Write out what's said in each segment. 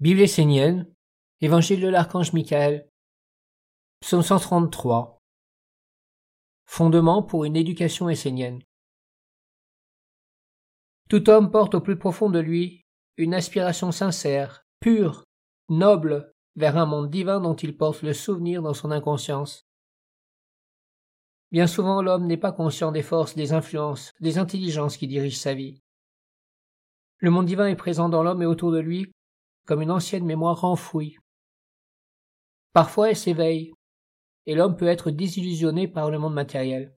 Bible essénienne, Évangile de l'archange Michael, Psaume 133. Fondement pour une éducation essénienne. Tout homme porte au plus profond de lui une aspiration sincère, pure, noble, vers un monde divin dont il porte le souvenir dans son inconscience. Bien souvent l'homme n'est pas conscient des forces, des influences, des intelligences qui dirigent sa vie. Le monde divin est présent dans l'homme et autour de lui comme une ancienne mémoire enfouie. Parfois elle s'éveille, et l'homme peut être désillusionné par le monde matériel.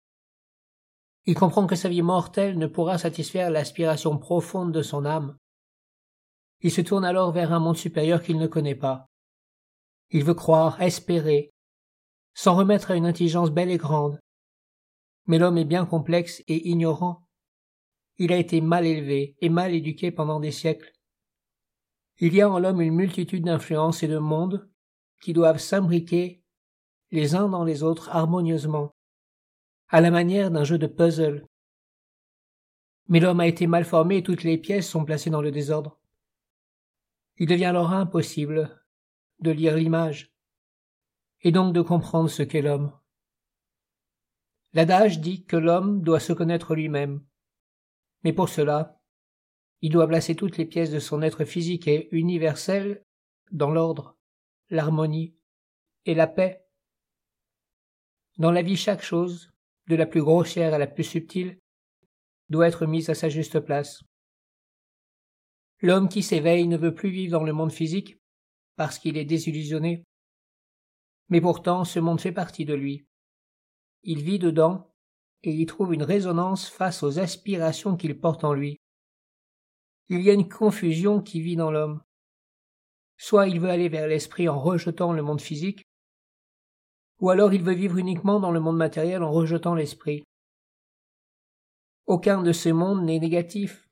Il comprend que sa vie mortelle ne pourra satisfaire l'aspiration profonde de son âme. Il se tourne alors vers un monde supérieur qu'il ne connaît pas. Il veut croire, espérer, s'en remettre à une intelligence belle et grande. Mais l'homme est bien complexe et ignorant. Il a été mal élevé et mal éduqué pendant des siècles. Il y a en l'homme une multitude d'influences et de mondes qui doivent s'imbriquer les uns dans les autres harmonieusement, à la manière d'un jeu de puzzle. Mais l'homme a été mal formé et toutes les pièces sont placées dans le désordre. Il devient alors impossible de lire l'image, et donc de comprendre ce qu'est l'homme. L'adage dit que l'homme doit se connaître lui-même, mais pour cela, il doit placer toutes les pièces de son être physique et universel dans l'ordre, l'harmonie et la paix. Dans la vie, chaque chose, de la plus grossière à la plus subtile, doit être mise à sa juste place. L'homme qui s'éveille ne veut plus vivre dans le monde physique parce qu'il est désillusionné. Mais pourtant ce monde fait partie de lui. Il vit dedans et y trouve une résonance face aux aspirations qu'il porte en lui il y a une confusion qui vit dans l'homme. Soit il veut aller vers l'esprit en rejetant le monde physique, ou alors il veut vivre uniquement dans le monde matériel en rejetant l'esprit. Aucun de ces mondes n'est négatif.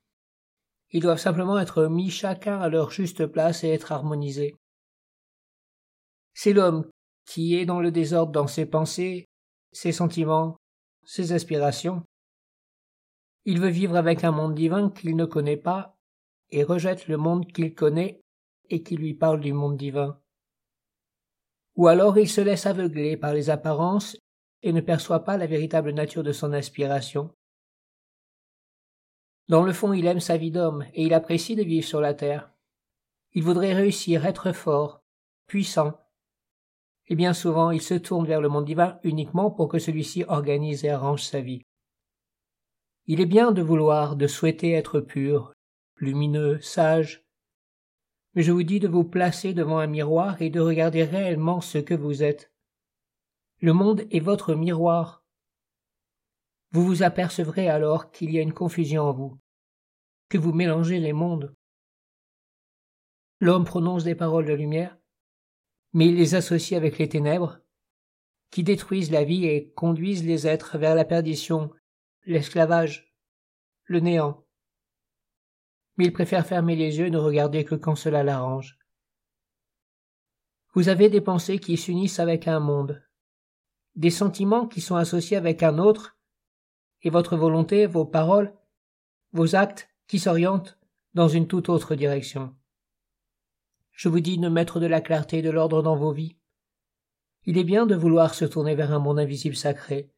Ils doivent simplement être mis chacun à leur juste place et être harmonisés. C'est l'homme qui est dans le désordre dans ses pensées, ses sentiments, ses aspirations. Il veut vivre avec un monde divin qu'il ne connaît pas et rejette le monde qu'il connaît et qui lui parle du monde divin. Ou alors il se laisse aveugler par les apparences et ne perçoit pas la véritable nature de son aspiration. Dans le fond, il aime sa vie d'homme et il apprécie de vivre sur la terre. Il voudrait réussir, être fort, puissant. Et bien souvent, il se tourne vers le monde divin uniquement pour que celui-ci organise et arrange sa vie. Il est bien de vouloir, de souhaiter être pur, lumineux, sage. Mais je vous dis de vous placer devant un miroir et de regarder réellement ce que vous êtes. Le monde est votre miroir. Vous vous apercevrez alors qu'il y a une confusion en vous, que vous mélangez les mondes. L'homme prononce des paroles de lumière, mais il les associe avec les ténèbres, qui détruisent la vie et conduisent les êtres vers la perdition, l'esclavage, le néant mais il préfère fermer les yeux et ne regarder que quand cela l'arrange. Vous avez des pensées qui s'unissent avec un monde, des sentiments qui sont associés avec un autre, et votre volonté, vos paroles, vos actes qui s'orientent dans une toute autre direction. Je vous dis de mettre de la clarté et de l'ordre dans vos vies. Il est bien de vouloir se tourner vers un monde invisible sacré.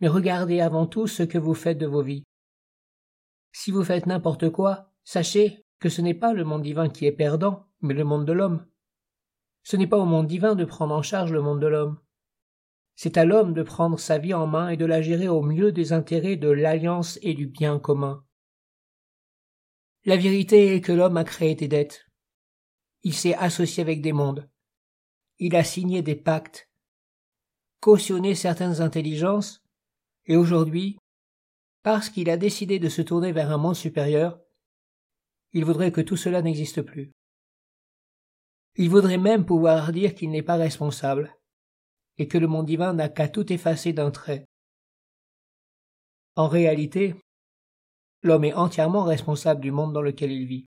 Mais regardez avant tout ce que vous faites de vos vies. Si vous faites n'importe quoi, sachez que ce n'est pas le monde divin qui est perdant, mais le monde de l'homme. Ce n'est pas au monde divin de prendre en charge le monde de l'homme. C'est à l'homme de prendre sa vie en main et de la gérer au mieux des intérêts de l'alliance et du bien commun. La vérité est que l'homme a créé des dettes. Il s'est associé avec des mondes. Il a signé des pactes, cautionné certaines intelligences, et aujourd'hui, parce qu'il a décidé de se tourner vers un monde supérieur, il voudrait que tout cela n'existe plus. Il voudrait même pouvoir dire qu'il n'est pas responsable, et que le monde divin n'a qu'à tout effacer d'un trait. En réalité, l'homme est entièrement responsable du monde dans lequel il vit.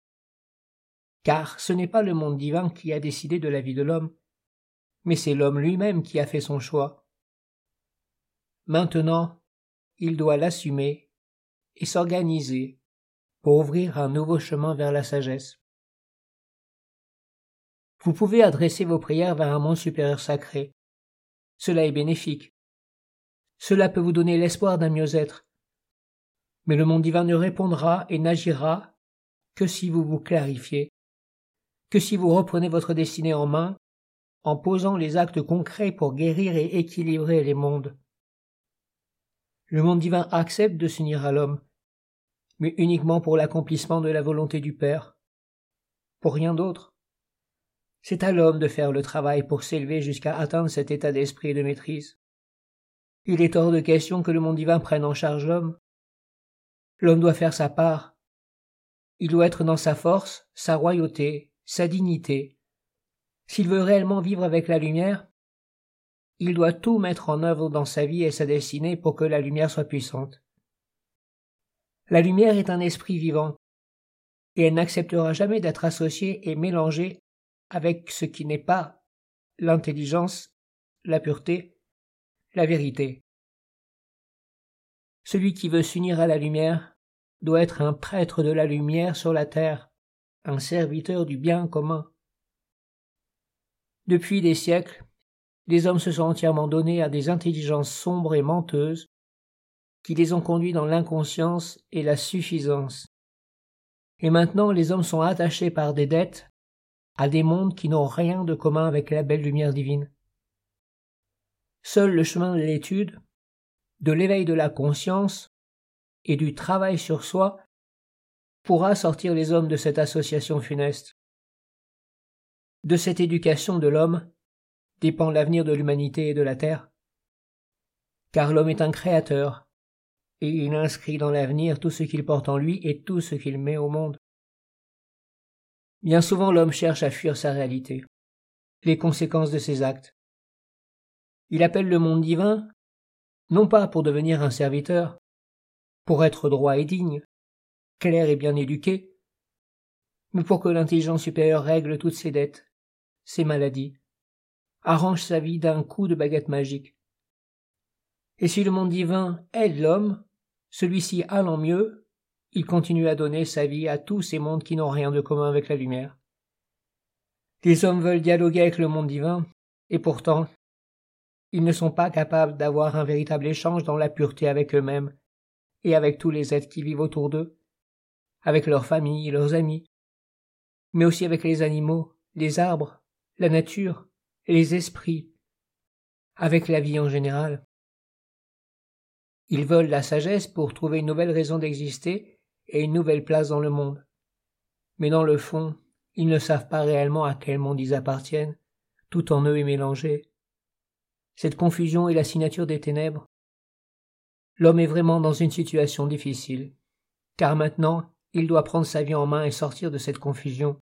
Car ce n'est pas le monde divin qui a décidé de la vie de l'homme, mais c'est l'homme lui-même qui a fait son choix. Maintenant, il doit l'assumer et s'organiser pour ouvrir un nouveau chemin vers la sagesse. Vous pouvez adresser vos prières vers un monde supérieur sacré. Cela est bénéfique. Cela peut vous donner l'espoir d'un mieux-être. Mais le monde divin ne répondra et n'agira que si vous vous clarifiez, que si vous reprenez votre destinée en main en posant les actes concrets pour guérir et équilibrer les mondes. Le monde divin accepte de s'unir à l'homme, mais uniquement pour l'accomplissement de la volonté du Père, pour rien d'autre. C'est à l'homme de faire le travail pour s'élever jusqu'à atteindre cet état d'esprit et de maîtrise. Il est hors de question que le monde divin prenne en charge l'homme. L'homme doit faire sa part. Il doit être dans sa force, sa royauté, sa dignité, s'il veut réellement vivre avec la lumière, il doit tout mettre en œuvre dans sa vie et sa destinée pour que la lumière soit puissante. La lumière est un esprit vivant, et elle n'acceptera jamais d'être associée et mélangée avec ce qui n'est pas l'intelligence, la pureté, la vérité. Celui qui veut s'unir à la lumière doit être un prêtre de la lumière sur la terre, un serviteur du bien commun. Depuis des siècles, les hommes se sont entièrement donnés à des intelligences sombres et menteuses qui les ont conduits dans l'inconscience et la suffisance. Et maintenant les hommes sont attachés par des dettes à des mondes qui n'ont rien de commun avec la belle lumière divine. Seul le chemin de l'étude, de l'éveil de la conscience et du travail sur soi pourra sortir les hommes de cette association funeste. De cette éducation de l'homme dépend l'avenir de l'humanité et de la terre. Car l'homme est un créateur, et il inscrit dans l'avenir tout ce qu'il porte en lui et tout ce qu'il met au monde. Bien souvent l'homme cherche à fuir sa réalité, les conséquences de ses actes. Il appelle le monde divin, non pas pour devenir un serviteur, pour être droit et digne, clair et bien éduqué, mais pour que l'intelligence supérieure règle toutes ses dettes, ses maladies, arrange sa vie d'un coup de baguette magique. Et si le monde divin aide l'homme, celui-ci allant mieux, il continue à donner sa vie à tous ces mondes qui n'ont rien de commun avec la lumière. Les hommes veulent dialoguer avec le monde divin, et pourtant, ils ne sont pas capables d'avoir un véritable échange dans la pureté avec eux-mêmes et avec tous les êtres qui vivent autour d'eux, avec leurs familles, leurs amis, mais aussi avec les animaux, les arbres, la nature les esprits, avec la vie en général. Ils veulent la sagesse pour trouver une nouvelle raison d'exister et une nouvelle place dans le monde. Mais dans le fond, ils ne savent pas réellement à quel monde ils appartiennent, tout en eux est mélangé. Cette confusion est la signature des ténèbres. L'homme est vraiment dans une situation difficile, car maintenant il doit prendre sa vie en main et sortir de cette confusion.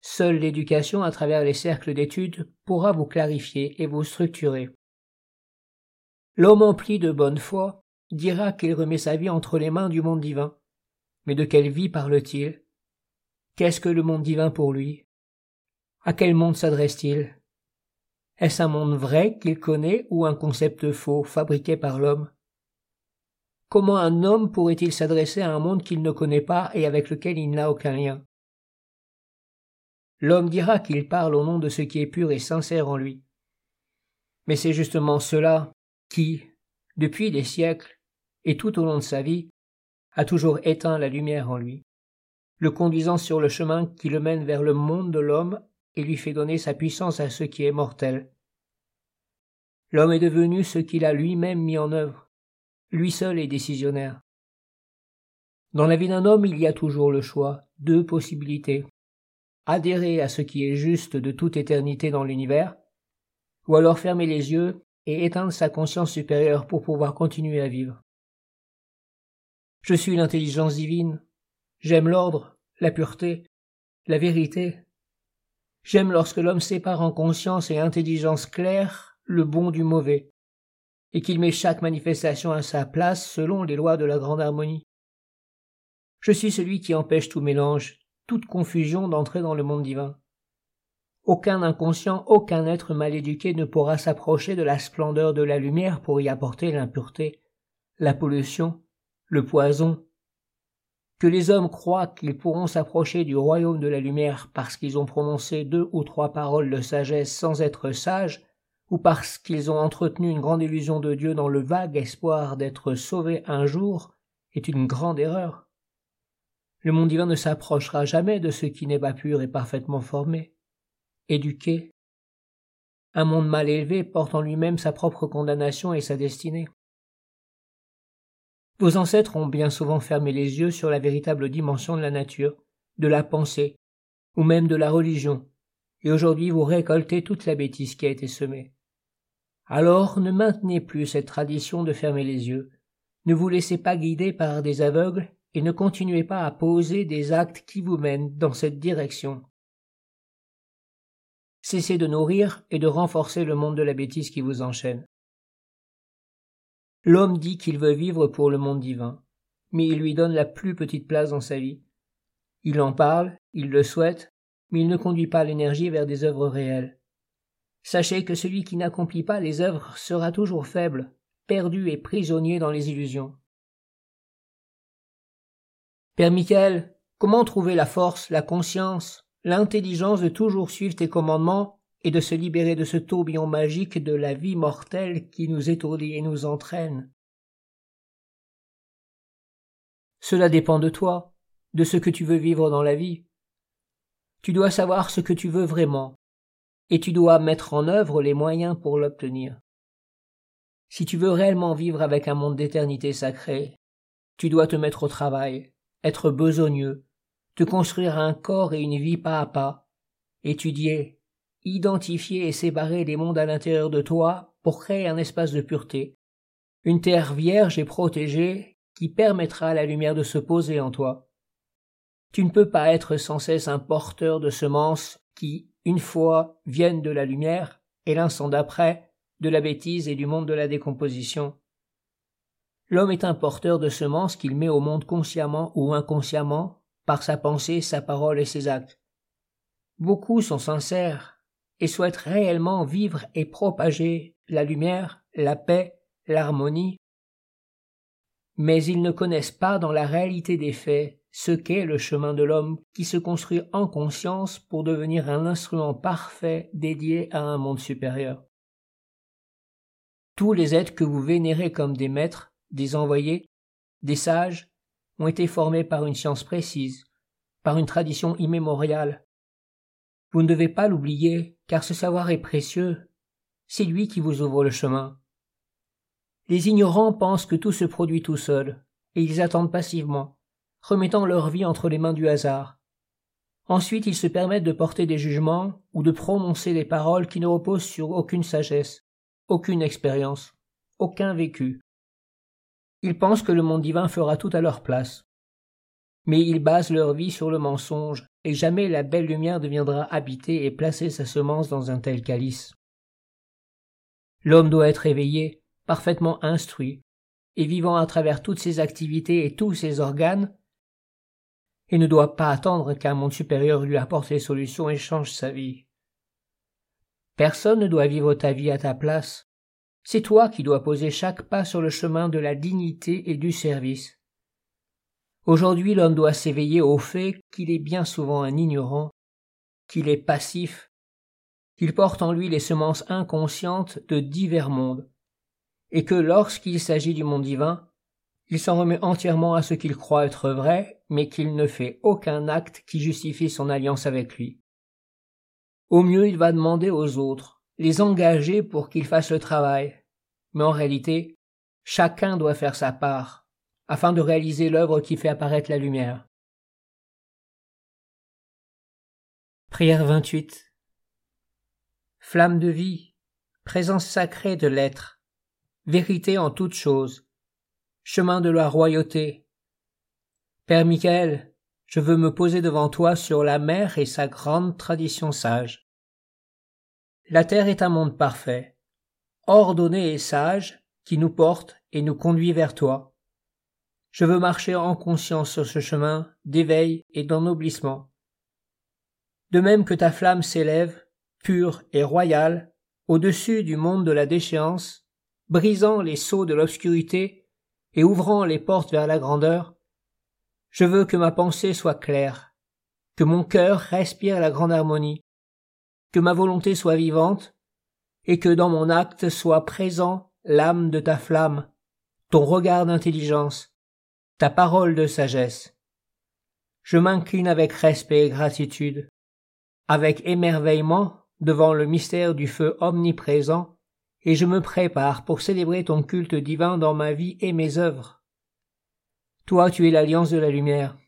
Seule l'éducation à travers les cercles d'études pourra vous clarifier et vous structurer. L'homme empli de bonne foi dira qu'il remet sa vie entre les mains du monde divin. Mais de quelle vie parle-t-il? Qu'est-ce que le monde divin pour lui? À quel monde s'adresse-t-il? Est-ce un monde vrai qu'il connaît ou un concept faux fabriqué par l'homme? Comment un homme pourrait-il s'adresser à un monde qu'il ne connaît pas et avec lequel il n'a aucun lien? L'homme dira qu'il parle au nom de ce qui est pur et sincère en lui. Mais c'est justement cela qui, depuis des siècles, et tout au long de sa vie, a toujours éteint la lumière en lui, le conduisant sur le chemin qui le mène vers le monde de l'homme et lui fait donner sa puissance à ce qui est mortel. L'homme est devenu ce qu'il a lui-même mis en œuvre. Lui seul est décisionnaire. Dans la vie d'un homme, il y a toujours le choix, deux possibilités adhérer à ce qui est juste de toute éternité dans l'univers, ou alors fermer les yeux et éteindre sa conscience supérieure pour pouvoir continuer à vivre. Je suis l'intelligence divine, j'aime l'ordre, la pureté, la vérité. J'aime lorsque l'homme sépare en conscience et intelligence claire le bon du mauvais, et qu'il met chaque manifestation à sa place selon les lois de la grande harmonie. Je suis celui qui empêche tout mélange, toute confusion d'entrer dans le monde divin. Aucun inconscient, aucun être mal éduqué ne pourra s'approcher de la splendeur de la lumière pour y apporter l'impureté, la pollution, le poison. que les hommes croient qu'ils pourront s'approcher du royaume de la lumière parce qu'ils ont prononcé deux ou trois paroles de sagesse sans être sages, ou parce qu'ils ont entretenu une grande illusion de Dieu dans le vague espoir d'être sauvés un jour, est une grande erreur. Le monde divin ne s'approchera jamais de ce qui n'est pas pur et parfaitement formé, éduqué. Un monde mal élevé porte en lui-même sa propre condamnation et sa destinée. Vos ancêtres ont bien souvent fermé les yeux sur la véritable dimension de la nature, de la pensée, ou même de la religion, et aujourd'hui vous récoltez toute la bêtise qui a été semée. Alors ne maintenez plus cette tradition de fermer les yeux, ne vous laissez pas guider par des aveugles et ne continuez pas à poser des actes qui vous mènent dans cette direction. Cessez de nourrir et de renforcer le monde de la bêtise qui vous enchaîne. L'homme dit qu'il veut vivre pour le monde divin, mais il lui donne la plus petite place dans sa vie. Il en parle, il le souhaite, mais il ne conduit pas l'énergie vers des œuvres réelles. Sachez que celui qui n'accomplit pas les œuvres sera toujours faible, perdu et prisonnier dans les illusions. Père Michael, comment trouver la force, la conscience, l'intelligence de toujours suivre tes commandements et de se libérer de ce tourbillon magique de la vie mortelle qui nous étourdit et nous entraîne? Cela dépend de toi, de ce que tu veux vivre dans la vie. Tu dois savoir ce que tu veux vraiment, et tu dois mettre en œuvre les moyens pour l'obtenir. Si tu veux réellement vivre avec un monde d'éternité sacrée, tu dois te mettre au travail, être besogneux, te construire un corps et une vie pas à pas, étudier, identifier et séparer les mondes à l'intérieur de toi pour créer un espace de pureté, une terre vierge et protégée qui permettra à la lumière de se poser en toi. Tu ne peux pas être sans cesse un porteur de semences qui, une fois, viennent de la lumière, et l'instant d'après, de la bêtise et du monde de la décomposition. L'homme est un porteur de semences qu'il met au monde consciemment ou inconsciemment, par sa pensée, sa parole et ses actes. Beaucoup sont sincères et souhaitent réellement vivre et propager la lumière, la paix, l'harmonie, mais ils ne connaissent pas dans la réalité des faits ce qu'est le chemin de l'homme qui se construit en conscience pour devenir un instrument parfait dédié à un monde supérieur. Tous les êtres que vous vénérez comme des maîtres des envoyés, des sages, ont été formés par une science précise, par une tradition immémoriale. Vous ne devez pas l'oublier, car ce savoir est précieux. C'est lui qui vous ouvre le chemin. Les ignorants pensent que tout se produit tout seul, et ils attendent passivement, remettant leur vie entre les mains du hasard. Ensuite ils se permettent de porter des jugements ou de prononcer des paroles qui ne reposent sur aucune sagesse, aucune expérience, aucun vécu. Ils pensent que le monde divin fera tout à leur place. Mais ils basent leur vie sur le mensonge, et jamais la belle lumière deviendra habiter et placer sa semence dans un tel calice. L'homme doit être éveillé, parfaitement instruit, et vivant à travers toutes ses activités et tous ses organes, et ne doit pas attendre qu'un monde supérieur lui apporte les solutions et change sa vie. Personne ne doit vivre ta vie à ta place, c'est toi qui dois poser chaque pas sur le chemin de la dignité et du service. Aujourd'hui l'homme doit s'éveiller au fait qu'il est bien souvent un ignorant, qu'il est passif, qu'il porte en lui les semences inconscientes de divers mondes, et que lorsqu'il s'agit du monde divin, il s'en remet entièrement à ce qu'il croit être vrai, mais qu'il ne fait aucun acte qui justifie son alliance avec lui. Au mieux il va demander aux autres, les engager pour qu'ils fassent le travail. Mais en réalité, chacun doit faire sa part, afin de réaliser l'œuvre qui fait apparaître la lumière. Prière 28 Flamme de vie, présence sacrée de l'être, vérité en toutes choses, chemin de la royauté. Père Michael, je veux me poser devant toi sur la mer et sa grande tradition sage. La terre est un monde parfait, ordonné et sage, qui nous porte et nous conduit vers toi. Je veux marcher en conscience sur ce chemin d'éveil et d'ennoblissement. De même que ta flamme s'élève, pure et royale, au-dessus du monde de la déchéance, brisant les sceaux de l'obscurité et ouvrant les portes vers la grandeur, Je veux que ma pensée soit claire, que mon cœur respire la grande harmonie, que ma volonté soit vivante, et que dans mon acte soit présent l'âme de ta flamme, ton regard d'intelligence, ta parole de sagesse. Je m'incline avec respect et gratitude, avec émerveillement devant le mystère du feu omniprésent, et je me prépare pour célébrer ton culte divin dans ma vie et mes œuvres. Toi tu es l'alliance de la lumière,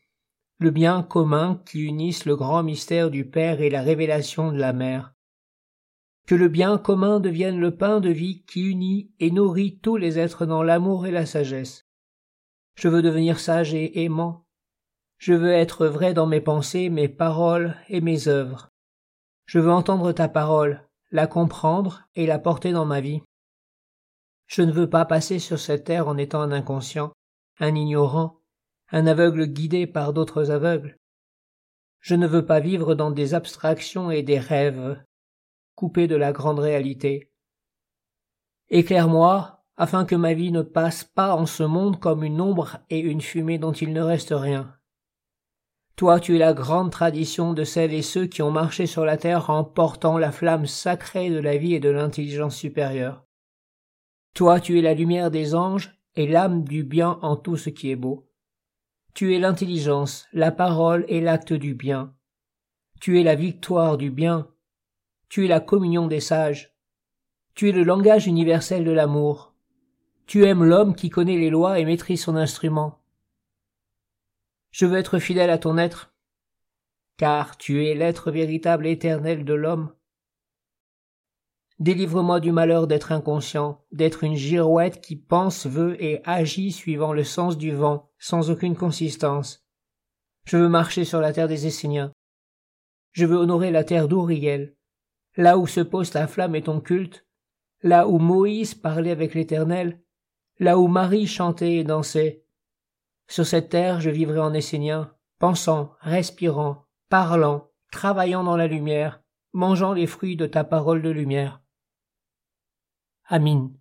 le bien commun qui unisse le grand mystère du Père et la révélation de la Mère. Que le bien commun devienne le pain de vie qui unit et nourrit tous les êtres dans l'amour et la sagesse. Je veux devenir sage et aimant. Je veux être vrai dans mes pensées, mes paroles et mes œuvres. Je veux entendre ta parole, la comprendre et la porter dans ma vie. Je ne veux pas passer sur cette terre en étant un inconscient, un ignorant, un aveugle guidé par d'autres aveugles. Je ne veux pas vivre dans des abstractions et des rêves, coupés de la grande réalité. Éclaire-moi, afin que ma vie ne passe pas en ce monde comme une ombre et une fumée dont il ne reste rien. Toi tu es la grande tradition de celles et ceux qui ont marché sur la terre en portant la flamme sacrée de la vie et de l'intelligence supérieure. Toi tu es la lumière des anges et l'âme du bien en tout ce qui est beau. Tu es l'intelligence, la parole et l'acte du bien. Tu es la victoire du bien. Tu es la communion des sages. Tu es le langage universel de l'amour. Tu aimes l'homme qui connaît les lois et maîtrise son instrument. Je veux être fidèle à ton être, car tu es l'être véritable éternel de l'homme. Délivre-moi du malheur d'être inconscient, d'être une girouette qui pense, veut et agit suivant le sens du vent, sans aucune consistance. Je veux marcher sur la terre des Esséniens. Je veux honorer la terre d'Ouriel, là où se pose ta flamme et ton culte, là où Moïse parlait avec l'Éternel, là où Marie chantait et dansait, sur cette terre, je vivrai en essénien, pensant, respirant, parlant, travaillant dans la lumière, mangeant les fruits de ta parole de lumière. Amin.